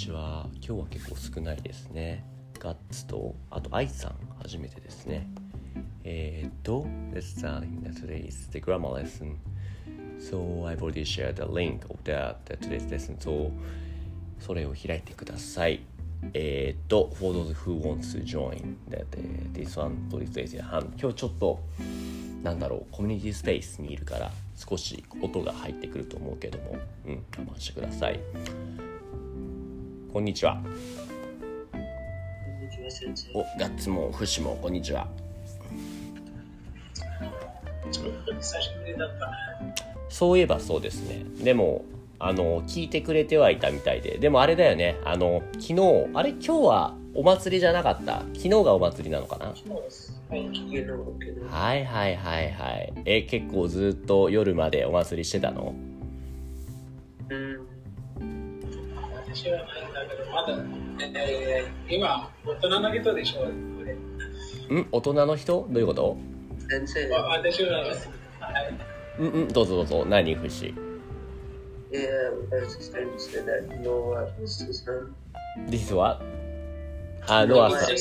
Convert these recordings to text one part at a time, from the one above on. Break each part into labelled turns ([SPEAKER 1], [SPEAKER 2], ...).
[SPEAKER 1] ちは。今日は結構少ないですね。ガッツと、あと、アイさん、初めてですね。えー、っと、Let's start in today's the grammar lesson. So, I've already shared the link of the, the today's lesson. So, それを開いてください。えー、っと、For those who want to join that, uh, this one, please raise your hand. 今日ちょっと、なんだろう、コミュニティスペースにいるから、少し音が入ってくると思うけども、うん、我慢してください。こんにちは。お、ガッツもフシもこんにちは。そういえばそうですね。でも、あの、聞いてくれてはいたみたいで。でもあれだよね。あの、昨日、あれ？今日はお祭りじゃなかった？昨日がお祭りなのかな？
[SPEAKER 2] はい
[SPEAKER 1] はいはいはい。え、結構ずっと夜までお祭りしてたの？
[SPEAKER 2] うん。私はないんだけど、まだ、えー、今、大人の人でしょ。これ
[SPEAKER 1] ん？大人の人？どういうこと？
[SPEAKER 3] 先生、
[SPEAKER 2] わ私は、はい、
[SPEAKER 1] うんうん、どうぞどうぞ。何フシ
[SPEAKER 3] ？yeah, I was just going to say that Noah is his son.
[SPEAKER 1] This what? あ、ノアさん。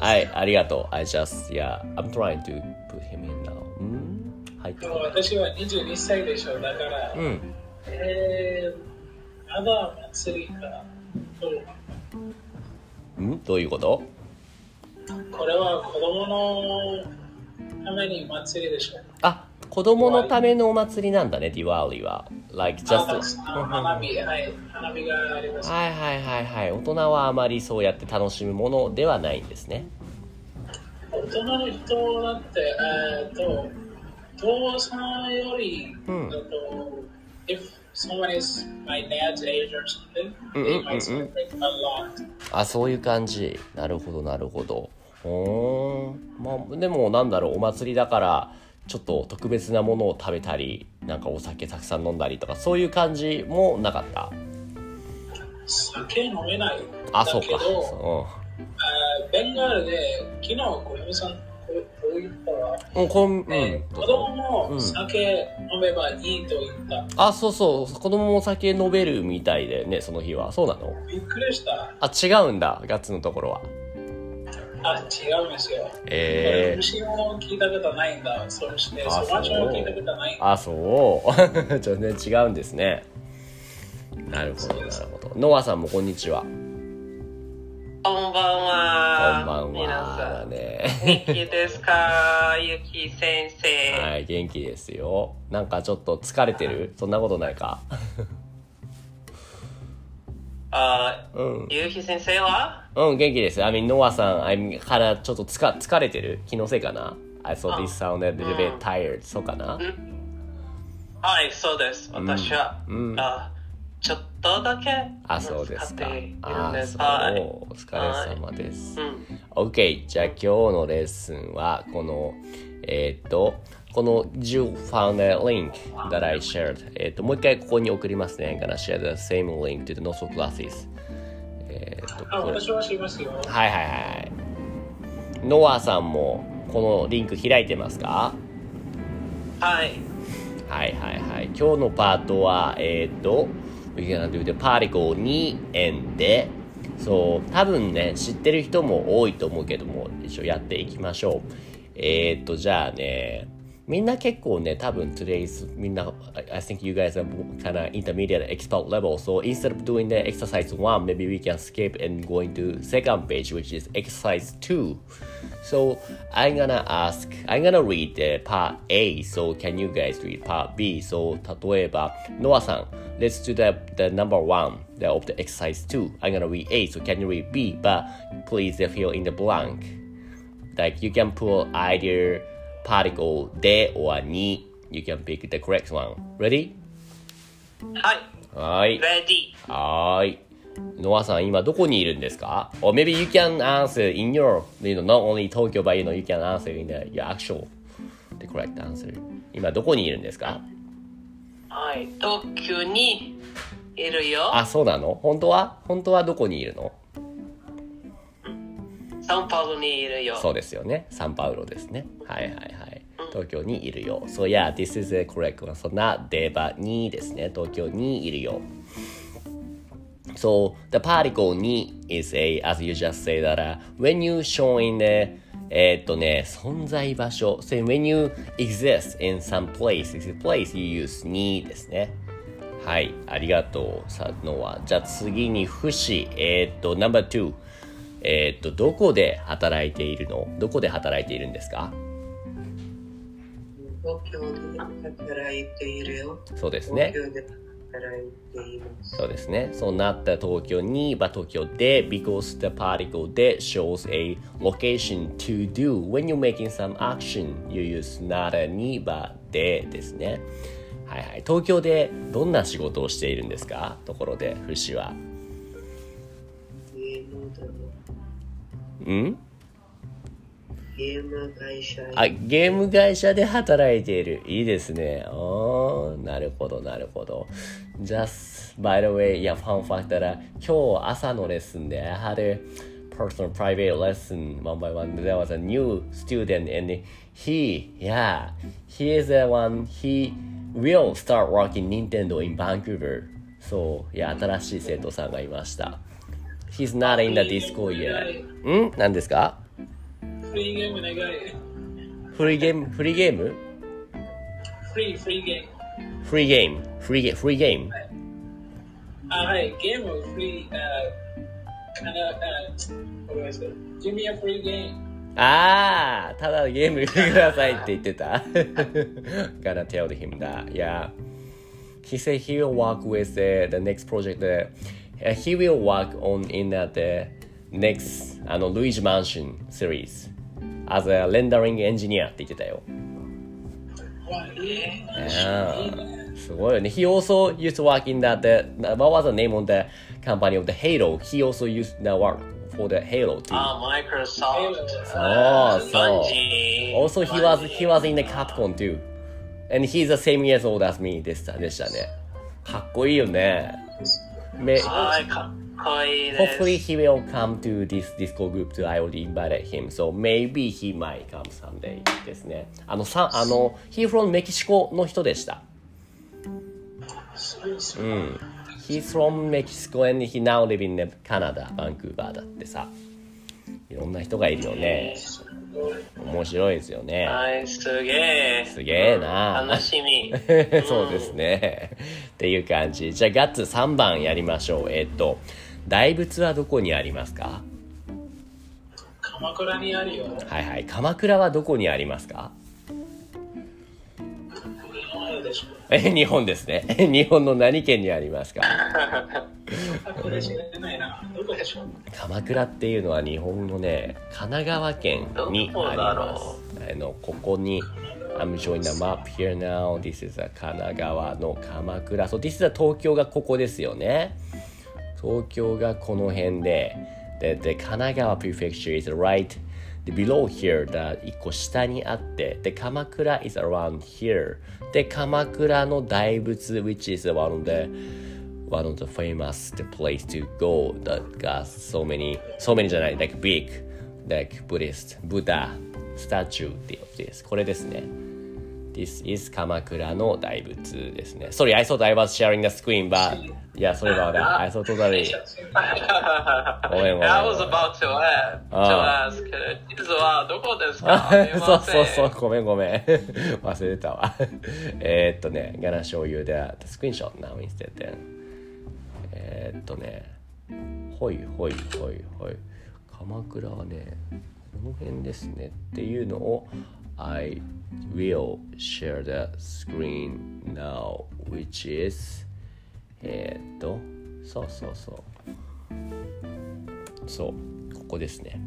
[SPEAKER 1] はい、ありがとう。I just, yeah, I'm trying to put him in now. うん？はい。
[SPEAKER 2] 私は22歳でしょ。だから、
[SPEAKER 1] うん。
[SPEAKER 2] えー、まだ祭りか。そう
[SPEAKER 1] ん？どういうこと？
[SPEAKER 2] これは子供のために祭りでしょ。
[SPEAKER 1] あ、子供のためのお祭りなんだね、ディワーリーは。Like
[SPEAKER 2] あ
[SPEAKER 1] just...
[SPEAKER 2] あ花火、はい、花火があります。
[SPEAKER 1] はいはいはいはい。大人はあまりそうやって楽しむものではないんですね。
[SPEAKER 2] 大人の人だって、えー、と、父さんより、
[SPEAKER 1] うん
[SPEAKER 2] だと、if someone is my dad's age or something,
[SPEAKER 1] うんうん
[SPEAKER 2] they
[SPEAKER 1] うんうん
[SPEAKER 2] might celebrate a lot.
[SPEAKER 1] あ、そういう感じ。なるほどなるほど。ほーん。まあ、でもなんだろう、お祭りだから、ちょっと特別なものを食べたり、なんかお酒たくさん飲んだりとか、そういう感じもなかった。
[SPEAKER 2] 酒飲めない。
[SPEAKER 1] あ、そうか。
[SPEAKER 2] だけど、
[SPEAKER 1] そ
[SPEAKER 2] あーベンガールで、昨日、小山さん、う。う
[SPEAKER 1] ん、こん、う
[SPEAKER 2] え
[SPEAKER 1] ん。
[SPEAKER 2] ー子供
[SPEAKER 1] うん
[SPEAKER 2] も酒飲めばいいと言った。
[SPEAKER 1] あ、そうそう。子供もお酒飲めるみたいでね、その日は。そうなの？
[SPEAKER 2] びっくりした。
[SPEAKER 1] あ、違うんだ。ガッツのところは。
[SPEAKER 2] あ、違うんですよ。
[SPEAKER 1] えー。
[SPEAKER 2] 虫も聞いたことないんだ。そして、
[SPEAKER 1] あ
[SPEAKER 2] そばちも聞いたことない。
[SPEAKER 1] あ、そう。全然違うんですね。なるほど、なるほど。ノアさんもこんにちは。
[SPEAKER 3] こんばん
[SPEAKER 1] こ
[SPEAKER 3] は。
[SPEAKER 1] んばん
[SPEAKER 3] 皆
[SPEAKER 1] は。
[SPEAKER 3] さん。
[SPEAKER 1] ね。
[SPEAKER 3] 元気ですか？ゆき先生。
[SPEAKER 1] はい、元気ですよ。なんかちょっと疲れてる？そんなことないか？
[SPEAKER 3] あ
[SPEAKER 1] うん。
[SPEAKER 3] ゆき先生は？
[SPEAKER 1] うん、元気です。I mean, ノアさん、I mean, からちょっとつか疲れてる？気のせいかな ?I thought this sounded a little bit tired. そうかな？
[SPEAKER 3] はい、そうです。私は、
[SPEAKER 1] うん
[SPEAKER 3] あちょっとだけ
[SPEAKER 1] あ、そうですか。あ。そう。
[SPEAKER 3] はい。
[SPEAKER 1] お疲れ様です。
[SPEAKER 3] うん。
[SPEAKER 1] OK。じゃあ今日のレッスンは、この、えーっと、この You found a link that I shared. えーっと、もう一回ここに送りますね。Gonna share the same link to the Noso classes. えーっと、
[SPEAKER 2] あ、
[SPEAKER 1] これ
[SPEAKER 2] 私はしますよ。
[SPEAKER 1] はいはいはい。ノアさんもこのリンク開いてますか？
[SPEAKER 3] はい。
[SPEAKER 1] はいはいはい。今日のパートは、えーっと、We're gonna do the particle に end で、そう、多分ね、知ってる人も多いと思うけども、一応やっていきましょう。えーっと、じゃあね、みんな結構ね、多分 today's みんな、I I think you guys are kind of intermediate expert level. So instead of doing the exercise one, maybe we can skip and go into second page, which is exercise two. So I'm gonna ask, I'm gonna read the part A. So can you guys read part B? So 例えば、ノアさん、let's do the, the number one the, of the exercise two. I'm gonna read A. So can you read B? But please fill in the blank. Like you can put either particle de or ni you can pick the correct one. Ready?
[SPEAKER 3] はい。
[SPEAKER 1] はい。
[SPEAKER 3] Ready.
[SPEAKER 1] はーい。ノアさん、今どこにいるんですか ?Or maybe you can answer in your, you know, not only Tokyo, but you know, you can answer in the, your actual, the correct answer. 今どこにいるんですか
[SPEAKER 3] はい。東京にいるよ。
[SPEAKER 1] あ、そうなの？本当は？本当はどこにいるの？
[SPEAKER 3] サンパウロにいるよ。
[SPEAKER 1] そうですよね。サンパウロですね。はいはいはい。東京にいるよ。So yeah, this is the correct one. そんなデバにですね。東京にいるよ。So the particle に is a, as you just say that、uh, when you show in the えーっとね、存在場所。So when you exist in some place, is a place you use にですね。はい、ありがとう、さのは。じゃあ次に、不死。えーっと、number two。えーっと、どこで働いているの？どこで働いているんですか？
[SPEAKER 3] 東京で働いているよ。
[SPEAKER 1] そうですね。
[SPEAKER 3] 東京で働いています。
[SPEAKER 1] そうですね。そうなった東京に、ば東京で、because the particle で shows a location to do. When you're making some action, you use not a に、ばでですね。はいはい。東京でどんな仕事をしているんですかところで、フシは。
[SPEAKER 3] ゲームだよ。
[SPEAKER 1] ん
[SPEAKER 3] ゲーム会社
[SPEAKER 1] あ、ゲーム会社で働いている。いいですね。おー、なるほど、なるほど。Just, by the way, いや、ファンファクター今日朝のレッスンで、I had a personal private lesson one by one. There was a new student and he, yeah, he is the one, he will start working Nintendo in Vancouver. そう、いや、新しい生徒さんがいました。He's not in the disco yet. ん何ですか
[SPEAKER 2] フリーゲーム願い。
[SPEAKER 1] フリーゲーム、フリーゲーム
[SPEAKER 2] フリー、フリーゲーム。
[SPEAKER 1] フリーゲーム、フリーゲーム、フリーゲーム。
[SPEAKER 2] あ、はい、ゲーム、フリー、あ、あの、あ、what do I say? Give me a free game.
[SPEAKER 1] ああ、ただゲームくださいって言ってた。Gotta tell him that. Yeah. He said he will work with the, the next project. Uh, he will work on in uh, the next あの Luigi Mansion series as a rendering engineer って言ってたよ。
[SPEAKER 2] わ、え
[SPEAKER 1] Yeah. すごいよね。He also used to work in that, the, what was the name of the company of the Halo? He also used to work for the Halo too.
[SPEAKER 3] あ、マイクロソフト。
[SPEAKER 1] そうそう。
[SPEAKER 3] バンジー
[SPEAKER 1] Also, he was he was in the Capcom too, and he's the same years old as me でしたでしたね。かっこいいよね。め
[SPEAKER 3] はい、かっこいいです。
[SPEAKER 1] Hopefully he will come to this disco group too. I already invited him, so maybe he might come someday ですね。あのさあの he from メキシコの人でした。
[SPEAKER 2] そう
[SPEAKER 1] ん。He's from Mexico and he now live in Canada, バンクーバーだってさ。いろんな人がいるよね。面白いですよね。
[SPEAKER 3] はい、すげえ。
[SPEAKER 1] すげえな。
[SPEAKER 3] 楽しみ。
[SPEAKER 1] そうですね。っていう感じ。じゃあ、ガッツ3番やりましょう。えっと、大仏はどこにありますか？
[SPEAKER 2] 鎌倉にあるよ。
[SPEAKER 1] はいはい。鎌倉はどこにありますか？え、日本ですね。日本の何県にありますか？鎌倉っていうのは日本のね、神奈川県にあります。あの、ここに、I'm showing the map here now. This is a 神奈川の鎌倉。そう、This is a 東京がここですよね。東京がこの辺で、で、で、神奈川 prefecture is right で below here だ、一個下にあって、で、鎌倉 is around here。で、鎌倉の大仏 which is one of the one of the famous the place to go that got so many so many じゃない like big like Buddhist Buddha statue っていうですこれですね This is 鎌倉の大仏ですね Sorry I thought I was sharing the screen but yeah sorry about that I thought totally ごめんごめん
[SPEAKER 3] I was about to ask,
[SPEAKER 1] あ
[SPEAKER 3] to ask 地図はどこですか
[SPEAKER 1] そうそうそうごめんごめん忘れてたわえーっとね gonna show you the, the screenshot now instead then えーっとねほいほいほいほい鎌倉はねこの辺ですねっていうのを I will share the screen now which is えーっとそうそうそう。そうここですね。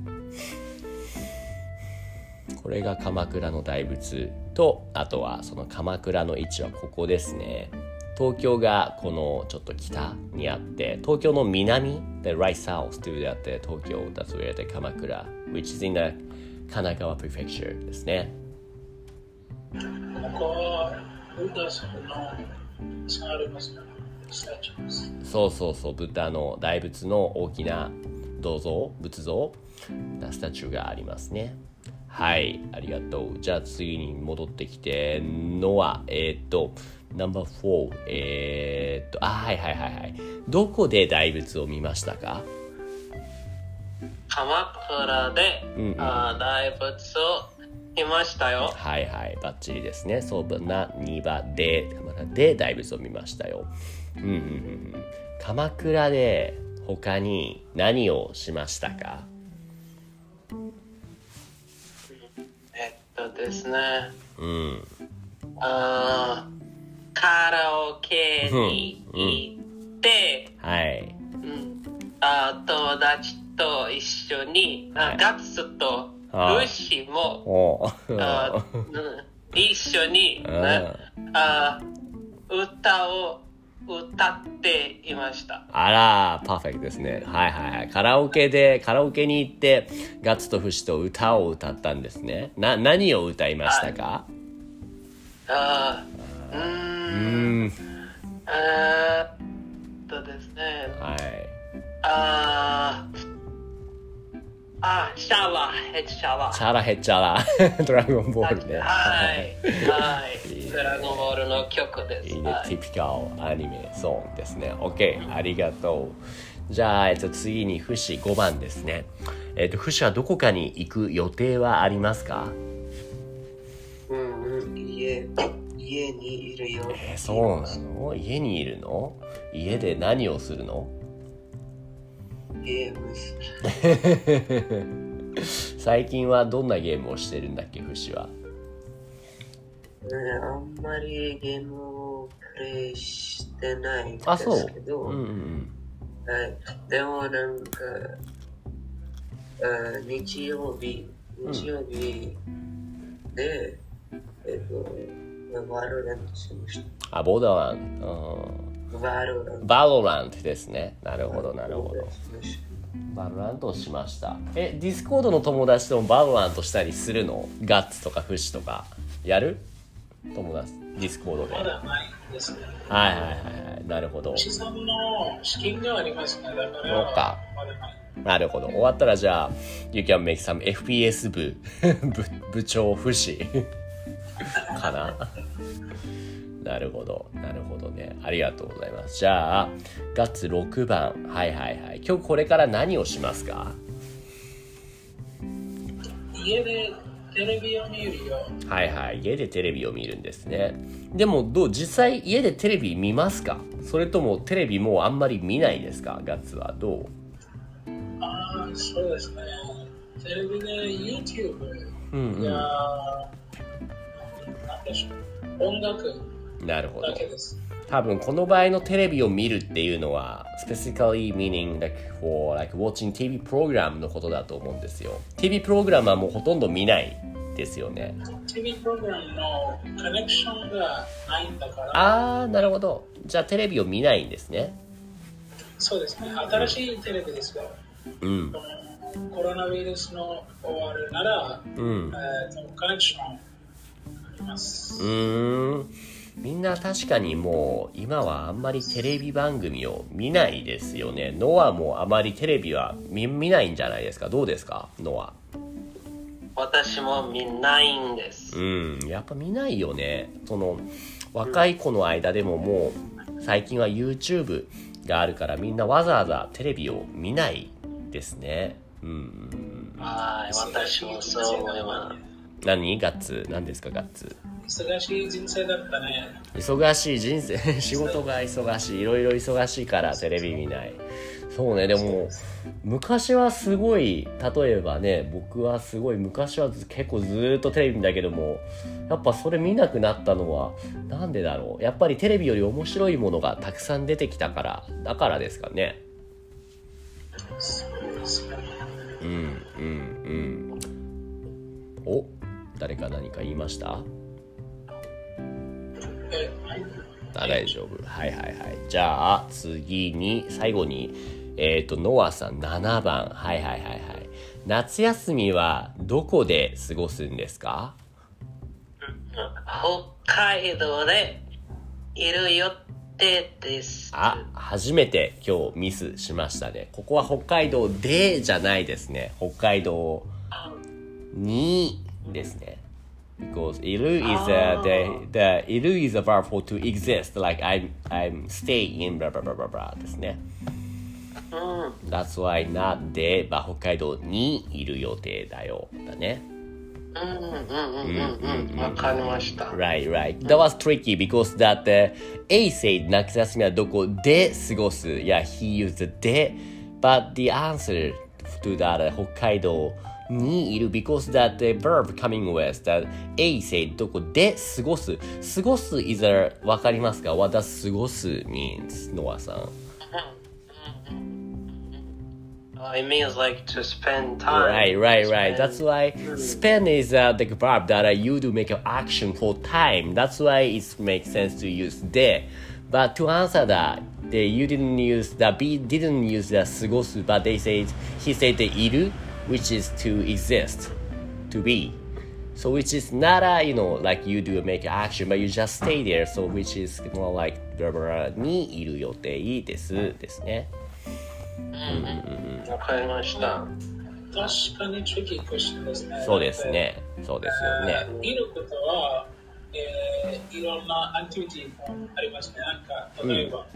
[SPEAKER 1] これが鎌倉の大仏とあとはその鎌倉の位置はここですね。東京がこのちょっと北にあって東京の南で right south というであって東京だと言われて鎌倉 which is in the 神奈川 prefecture ですね。
[SPEAKER 2] ここは、ブッダさんのさありますかスタチューです。
[SPEAKER 1] そうそうそう。ブッダの大仏の大きな銅像仏像スタチューがありますね。はいありがとう。じゃあ次に戻ってきてのはえーっとナンバー4えーっとあはいはいはい。はいどこで大仏を見ましたか？
[SPEAKER 4] 鎌倉で、
[SPEAKER 1] うんうん。
[SPEAKER 4] あー大仏を見ましたよ。
[SPEAKER 1] はいはい。バッチリですね。そうな2番で鎌倉で大仏を見ましたようんうんうんうん。鎌倉で他に何をしましたか？
[SPEAKER 4] えっとですね、
[SPEAKER 1] うん。
[SPEAKER 4] あーカラオケに行って、
[SPEAKER 1] はい。
[SPEAKER 4] うん。あー友達と一緒に、あ
[SPEAKER 1] はい。
[SPEAKER 4] ガッツと
[SPEAKER 1] あー
[SPEAKER 4] ルシも
[SPEAKER 1] お
[SPEAKER 4] あーうん。一緒に、
[SPEAKER 1] うん。
[SPEAKER 4] ねあー歌を歌っていました。
[SPEAKER 1] あら、パーフェクトですね。はいはいはい。カラオケで、カラオケに行って、ガッツとフシと歌を歌ったんですね。な、何を歌いましたか？
[SPEAKER 4] あーうー
[SPEAKER 1] うんん。
[SPEAKER 4] えーっとですね、
[SPEAKER 1] はい。
[SPEAKER 4] あーあ、シャワー、ヘッシャワー。
[SPEAKER 1] チャラヘッチャラ。ドラゴンボールね。
[SPEAKER 4] はい、はい。ドラゴンボールの曲です。
[SPEAKER 1] いいね
[SPEAKER 4] は。い
[SPEAKER 1] ティピカルアニメソングですね。OK。ありがとう。じゃあ、えっと、次にフシ5番ですね。えっと、フシはどこかに行く予定はありますか？
[SPEAKER 3] うんうん、家、家にいるよ。
[SPEAKER 1] えーそうなの？家にいるの？家で何をするの？
[SPEAKER 3] ゲーム。す
[SPEAKER 1] 最近はどんなゲームをしてるんだっけフシは？
[SPEAKER 3] ねあんまりゲームをプレイしてないんで
[SPEAKER 1] あそう？
[SPEAKER 3] すけど、
[SPEAKER 1] うんうん。
[SPEAKER 3] はい、でもなんか、あ日曜日、日曜日で、えっと、バロラントしまし
[SPEAKER 1] あボーダーラン。ド
[SPEAKER 3] た。バロラン
[SPEAKER 1] うんバロラントですね。なるほど
[SPEAKER 3] ト。
[SPEAKER 1] なるほど。バロラントをしました。えディスコードの友達ともバロラントしたりするの？ガッツとかフシとか。やる？友達ディスコードで。はい
[SPEAKER 2] まだないですね。
[SPEAKER 1] はいはいはいなるほど。
[SPEAKER 2] 資産の資金がありますね。だか、
[SPEAKER 1] そうか。
[SPEAKER 2] な
[SPEAKER 1] るほど。終わったらじゃあ You can make some FPS 部。部部長不死かな。なるほど。なるほどね。ありがとうございます。じゃあガッツ6番。はいはいはい。今日これから何をしますか？
[SPEAKER 2] 家でテレビを見るよ。
[SPEAKER 1] はいはい。家でテレビを見るんですね。でもどう実際家でテレビ見ますか？それともテレビもうあんまり見ないですか？ガッツは。どう？
[SPEAKER 2] ああ、そうですね。テレビで YouTube
[SPEAKER 1] うんうん。
[SPEAKER 2] や、なんでしょう。音楽
[SPEAKER 1] なるほど。多分この場合のテレビを見るっていうのは specifically meaning like for like watching TV program のことだと思うんですよ TV プログラムはもうほとんど見ないですよね
[SPEAKER 2] TV プログラムのコネクションがないんだから、
[SPEAKER 1] ああなるほどじゃあテレビを見ないんですね
[SPEAKER 2] そうですね。新しいテレビですよ。
[SPEAKER 1] うん
[SPEAKER 2] コロナウイルスの終わるなら、
[SPEAKER 1] うん
[SPEAKER 2] えーとコネクションあります。
[SPEAKER 1] うーんみんな確かにもう今はあんまりテレビ番組を見ないですよねノアもあまりテレビは見見ないんじゃないですかどうですか？ノア
[SPEAKER 4] 私も見ないんです。
[SPEAKER 1] うん、やっぱ見ないよね。その若い子の間でももう最近は YouTube があるからみんなわざわざテレビを見ないですね。うんうん
[SPEAKER 4] はい、私もそう思います。
[SPEAKER 1] うん。何？ガッツ？何ですか？ガッツ。
[SPEAKER 2] 忙しい人生だったね。
[SPEAKER 1] 忙しい人生？仕事が忙しい。いろいろ忙しいからテレビ見ない。そうねでも昔はすごい例えばね僕はすごい昔はず結構ずーっとテレビ見たけどもやっぱそれ見なくなったのはなんでだろう？やっぱりテレビより面白いものがたくさん出てきたからだからですかね。
[SPEAKER 2] う
[SPEAKER 1] んうんうん。お？誰か何か言いました？大丈夫。はいはいはい。じゃあ次に最後にえっ、とノアさん7番。はいはいはいはい。夏休みはどこで過ごすんですか？
[SPEAKER 4] 北海道でいる予定です。
[SPEAKER 1] あ初めて今日ミスしましたね。ここは北海道でじゃないですね。北海道にですね because いる is a, the, the いる is a verb for to exist like I'm, I'm staying in blah blah blah blah blah ですね
[SPEAKER 4] うん。
[SPEAKER 1] That's why not で、まあ、北海道にいる予定だよだね
[SPEAKER 4] うんうんうんうんうん。わかりました。
[SPEAKER 1] Right, right. That was tricky because that uh, A said 夏休みはどこで過ごす Yeah, he used で But the answer to that、uh, 北海道にいる because that the verb coming with that A said どこで過ごす過ごす is a わかりますか What does 過ごす means? ノアさん
[SPEAKER 4] Uh, it means like to spend time.
[SPEAKER 1] Right, right, right.
[SPEAKER 4] Spend-
[SPEAKER 1] That's why spend is uh, the verb that uh, you do make an action for time. That's why it makes sense to use de. But to answer that, the, you didn't use the B didn't use the 過ごす, but they said he said the いる, which is to exist, to be. So which is not a you know like you do make action, but you just stay there. So which is more like ブラブラにいる予定ですですね。
[SPEAKER 4] わかりました。
[SPEAKER 2] 確かに tricky question ですね。
[SPEAKER 1] そうですね。そうですよね。
[SPEAKER 2] いることは、えーいろんなアクティビティもありますね。なんか、例えば、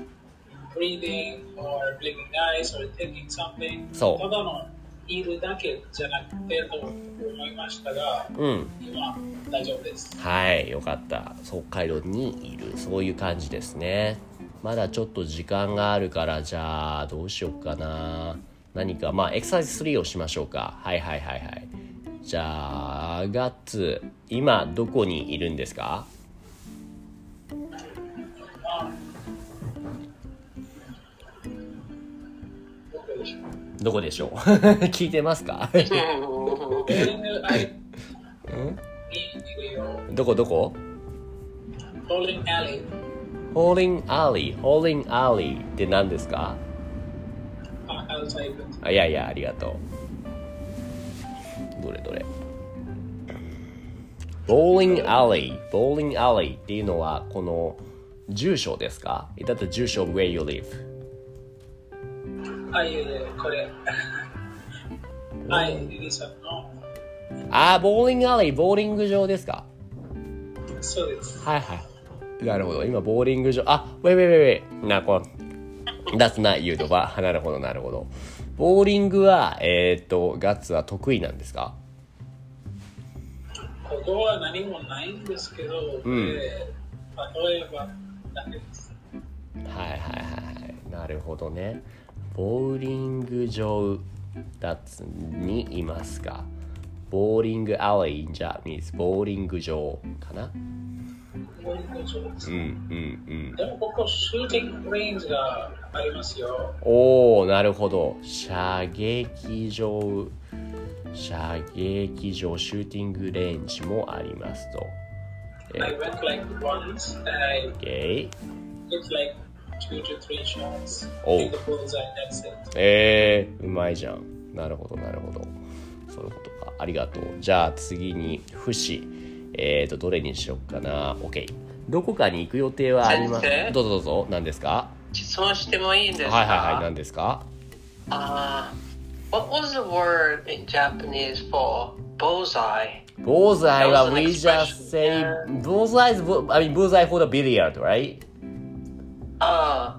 [SPEAKER 2] breathing or blinking eyes or taking something。
[SPEAKER 1] そう
[SPEAKER 2] ただの いるだけじゃなくてと思いましたが、
[SPEAKER 1] うん。
[SPEAKER 2] 今大丈夫です。
[SPEAKER 1] はい、よかった。北海道にいる。そういう感じですね。まだちょっと時間があるから、じゃあ、どうしようかな。何か、まあ、エクササイズ3をしましょうか。はいはいはいはい。じゃあ、ガッツ、今、どこにいるんですか？
[SPEAKER 2] どこでしょう？聞いてますか？
[SPEAKER 1] どこどこ？ホーリングアリー
[SPEAKER 2] ホーリングア
[SPEAKER 1] リーホー
[SPEAKER 2] リン
[SPEAKER 1] グアリーって何ですか？
[SPEAKER 2] あ
[SPEAKER 1] いやいやありがとう。どれどれ？ボーリングアリーっていうのはこの住所ですか？That's the 住所 where you live
[SPEAKER 2] あ、いこれ。はい、リリーさんの。
[SPEAKER 1] あー、ボーリングアレイ、ボーリング場ですか？
[SPEAKER 2] そうです。
[SPEAKER 1] はいはい。なるほど。今、ボーリング場。あ、ウェイウェイウェイウェイ。な、この、That's not you とか。なるほど、なるほど。ボーリングは、えーっと、ガッツは得意なんですか？
[SPEAKER 2] ここは何もないんですけど、
[SPEAKER 1] うん
[SPEAKER 2] えー例えばだけです。
[SPEAKER 1] はいはいはいはいなるほどねボーリング場だつにいますかボーリングアレイじゃ means ボーリング場かな？
[SPEAKER 2] ボーリング場です
[SPEAKER 1] うんうんうん。
[SPEAKER 2] でもここシューティングレンジがありますよ。
[SPEAKER 1] おおなるほど。射撃場射撃場シューティングレンジもありますと。
[SPEAKER 2] I went like once and I
[SPEAKER 1] OK
[SPEAKER 2] took like
[SPEAKER 1] Oh.
[SPEAKER 2] That's it.
[SPEAKER 1] えー、うまいじゃんなるほどなるほどそういうことかありがとうじゃあ次に不死えーとどれにしよっかな OK どこかに行く予定はありますどうぞどうぞ何ですか
[SPEAKER 4] 質問してもいいんですか
[SPEAKER 1] はいはいはい何ですか
[SPEAKER 4] あー What was the word in Japanese for bullseye?
[SPEAKER 1] bullseye は we just say bullseye I mean bullseye for the billiard right
[SPEAKER 4] Uh,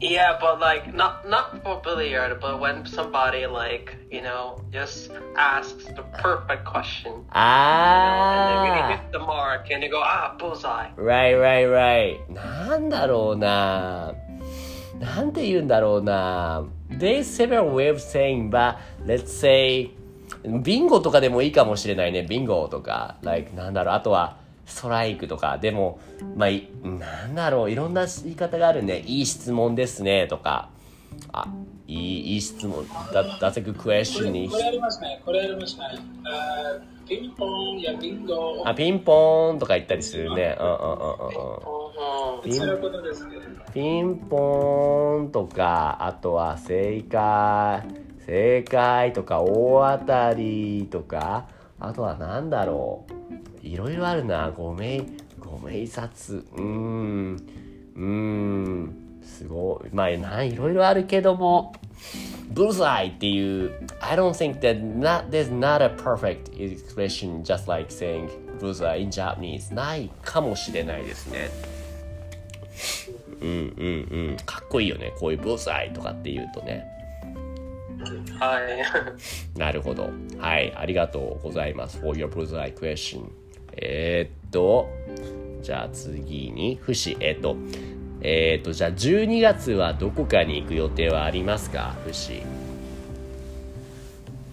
[SPEAKER 4] yeah, but like not not for billiard, but when somebody like you know just asks the perfect question, you know, and then you
[SPEAKER 1] あ
[SPEAKER 4] hit the mark and you go ah bullseye.
[SPEAKER 1] ー right right right なんだろうななんて言うんだろうな There's several ways of saying but let's say ビンゴとかでもいいかもしれないねビンゴとか like なんだろうあとはストライクとかでもまあいなんだろういろんな言い方があるねいい質問ですねとかあ、いいいい質問。That, that's a good question.
[SPEAKER 2] これありますね。これありますね。あピンポンやビンゴ。
[SPEAKER 1] あ、ピンポーンとか言ったりするね。うんうんうんうんうん。ピンポーンとか、あとは正解、正解とか、大当たりとか、あとはなんだろう。いろいろあるな。ごめん、ごめん札。うーん、うーん、すごい。まあ、ないろいろあるけども、ブルザイっていう、I don't think that not, there's not a perfect expression just like saying ブルザイ in Japanese ないかもしれないですね。うんうんうん。かっこいいよね。こういうブルザイとかって言うとね。
[SPEAKER 4] はい。
[SPEAKER 1] なるほど。はい。ありがとうございます。for your bullseye question. えーっと、じゃあ次に、不死。えーっと、えーっと、じゃあ12月はどこかに行く予定はありますか？不死。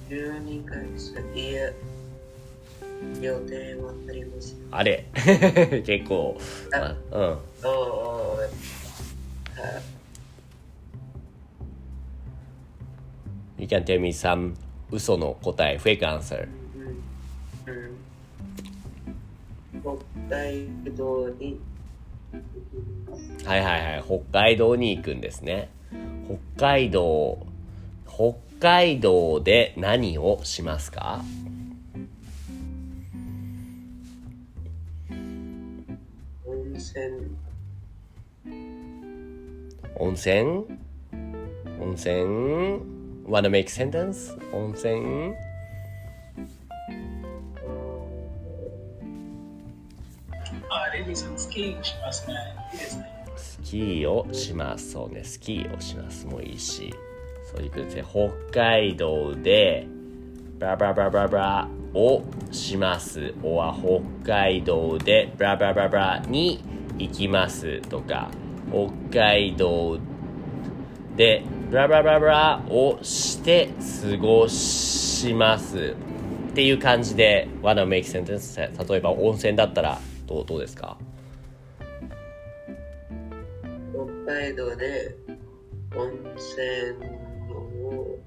[SPEAKER 3] 12月、いや、予定はあります。
[SPEAKER 1] あれ？結構、まあ、うん。
[SPEAKER 3] おうおうはい
[SPEAKER 1] You can tell me some 嘘の答え、fake answer.
[SPEAKER 3] うんうん北海道に
[SPEAKER 1] はいはいはい。北海道に行くんですね。北海道、北海道で何をしますか？
[SPEAKER 3] 温泉
[SPEAKER 1] 温泉？温泉？Wanna make sentence? 温泉？
[SPEAKER 2] スキー。
[SPEAKER 1] をします。そうね、スキーをしますもいいし。そういうことですね。北海道で、ブラブラブラブラブラをします。おは北海道で、ブラブラブラブラに行きますとか、北海道で、ブラブラブラブラをして過ごします。っていう感じで、wanna make sentence? 例えば温泉だったらどうどうですか
[SPEAKER 3] 北海道で温泉を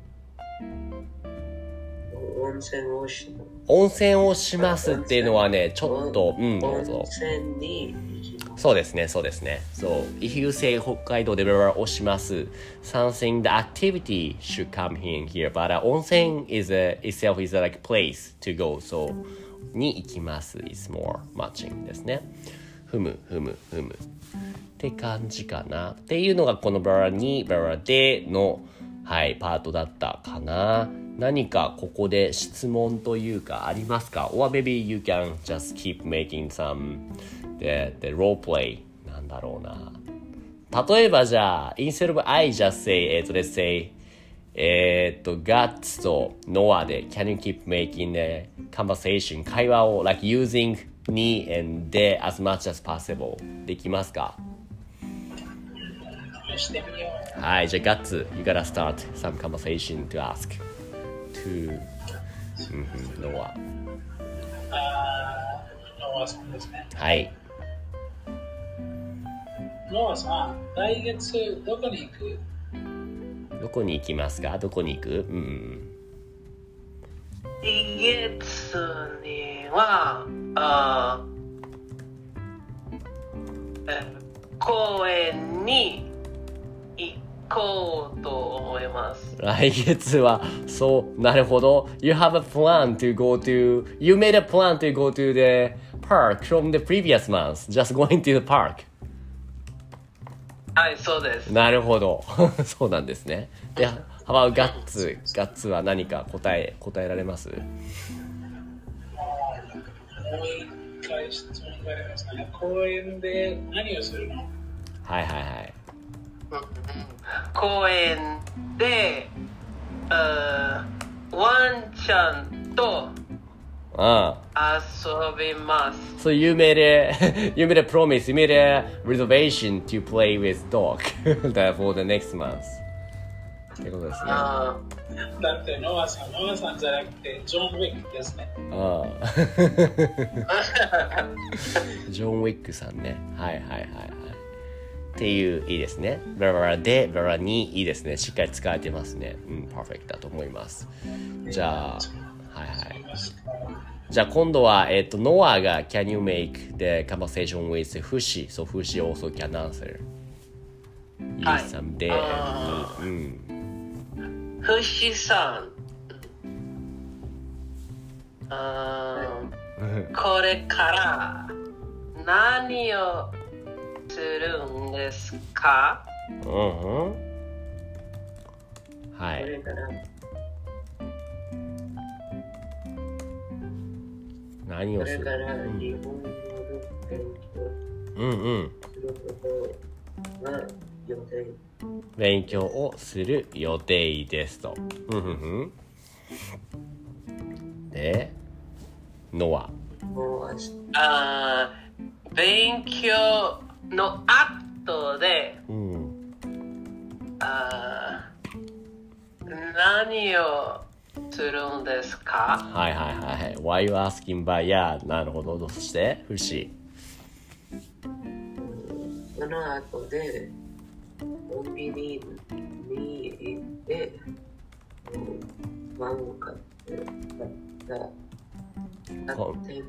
[SPEAKER 3] 温泉をし
[SPEAKER 1] 温泉をしますっていうのはね、ちょっと、うん、どうぞそうですね、そうですね。So, if you say 北海道でブラブラをします、something, the activity should come in here, but、uh, 温泉 is a, itself is a like place to go, so, に行きます is more matching ですね。ふむ、ふむ、ふむ。って感じかな。っていうのがこのブラに、ブラブラでの、はい、パートだったかな。何かここで質問というかありますか ?or maybe you can just keep making some the, the role play なんだろうな。例えばじゃあ、instead of I just say, えっと、let's say, えーっと、Guts と Noah で Can you keep making a conversation 会話を like using me and they as much as possible できますか。はい、じゃあ Guts, you gotta start some conversation to ask to うんうん Noah
[SPEAKER 2] あーノアさんですね。
[SPEAKER 1] はい。
[SPEAKER 2] ノアさん、来月どこに行く
[SPEAKER 1] どこに行きますかどこに行くうん。
[SPEAKER 4] 月には、あえ公園に行こうと思います。
[SPEAKER 1] 来月は、そう、なるほど。You have a plan to go to, you made a plan to go to the park from the previous month. Just going to the park.
[SPEAKER 4] はい、そうです。
[SPEAKER 1] なるほど。そうなんですね。で、How about ガッツガッツは何か答え、答えられます？
[SPEAKER 2] もう一回質問がありますね。公園で何をするの？
[SPEAKER 1] はいはいはい。
[SPEAKER 4] 公園で、あワンちゃんと
[SPEAKER 1] ああ。
[SPEAKER 4] 遊びます。
[SPEAKER 1] So you made a, you made a promise, you made a reservation to play with dog for the next month. ってことですね。あ
[SPEAKER 4] あ
[SPEAKER 2] だってノアさん、ノアさんじゃなくてジョン・ウィックですね。
[SPEAKER 1] あ。ジョン・ウィックさんね。はいはいはいはい。っていういいですね。ベラベラで、ベラベラにいいですね。しっかり使えてますね。うん、パーフェクトだと思います。じゃあ、はいはい。じゃあ今度は、えっ、ー、と、ノアが Can you make the conversation with フシ So フシ also can answer.
[SPEAKER 4] はい。some day. うん。フシさん。あこれから何をするんですかうんうん。
[SPEAKER 1] はい。何をする。うんうん。勉強をする予定ですと。で、のは
[SPEAKER 4] あ勉強の後で、うん、あ何をするんですか
[SPEAKER 1] はいはいはい。Why you asking by yeah? なるほど。そして、不思
[SPEAKER 3] その後で、コンビニに行って、ワンを買って、買った、買って、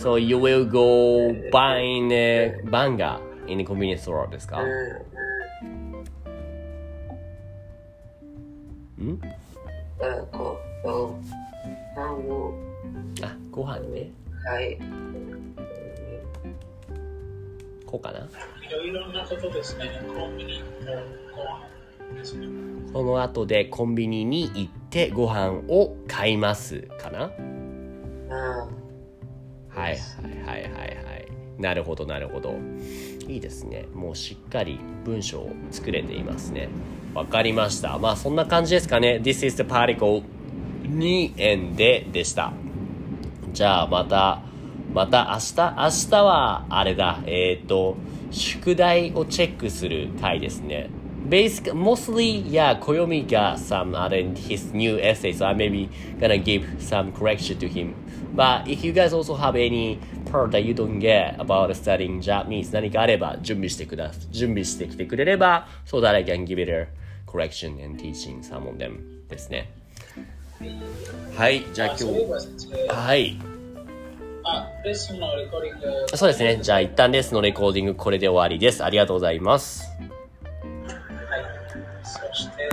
[SPEAKER 1] So you will go buying a banga in the convenience store ですか、ん
[SPEAKER 3] こう、パンを。
[SPEAKER 1] あ、ご飯ね。
[SPEAKER 3] はい。
[SPEAKER 1] こうかな？
[SPEAKER 2] いろいろなことですね。コンビニ
[SPEAKER 1] その後でコンビニに行ってご飯を買いますかな？はいはいはいはいはい。なるほどなるほど。いいですね。もうしっかり文章を作れていますね。わかりました。まあそんな感じですかね。This is the particle に円ででした。じゃあまた、また明日、明日はあれだ、えっ、ー、と、宿題をチェックする回ですね。Basic, mostly, yeah, Koyomi got some other in his new essay, so I maybe gonna give some correction to him. But if you guys also have any part that you don't get about studying Japanese 何かあれば準備してくだ、準備してきてくれれば、so that I can give it a correction and teaching some of them ですね。はい、じゃあ今日、はい。
[SPEAKER 2] あ、レッスンのレコーディング。
[SPEAKER 1] そうですね。じゃあ一旦レッスンのレコーディングこれで終わりです。ありがとうございます。
[SPEAKER 2] はい。そして、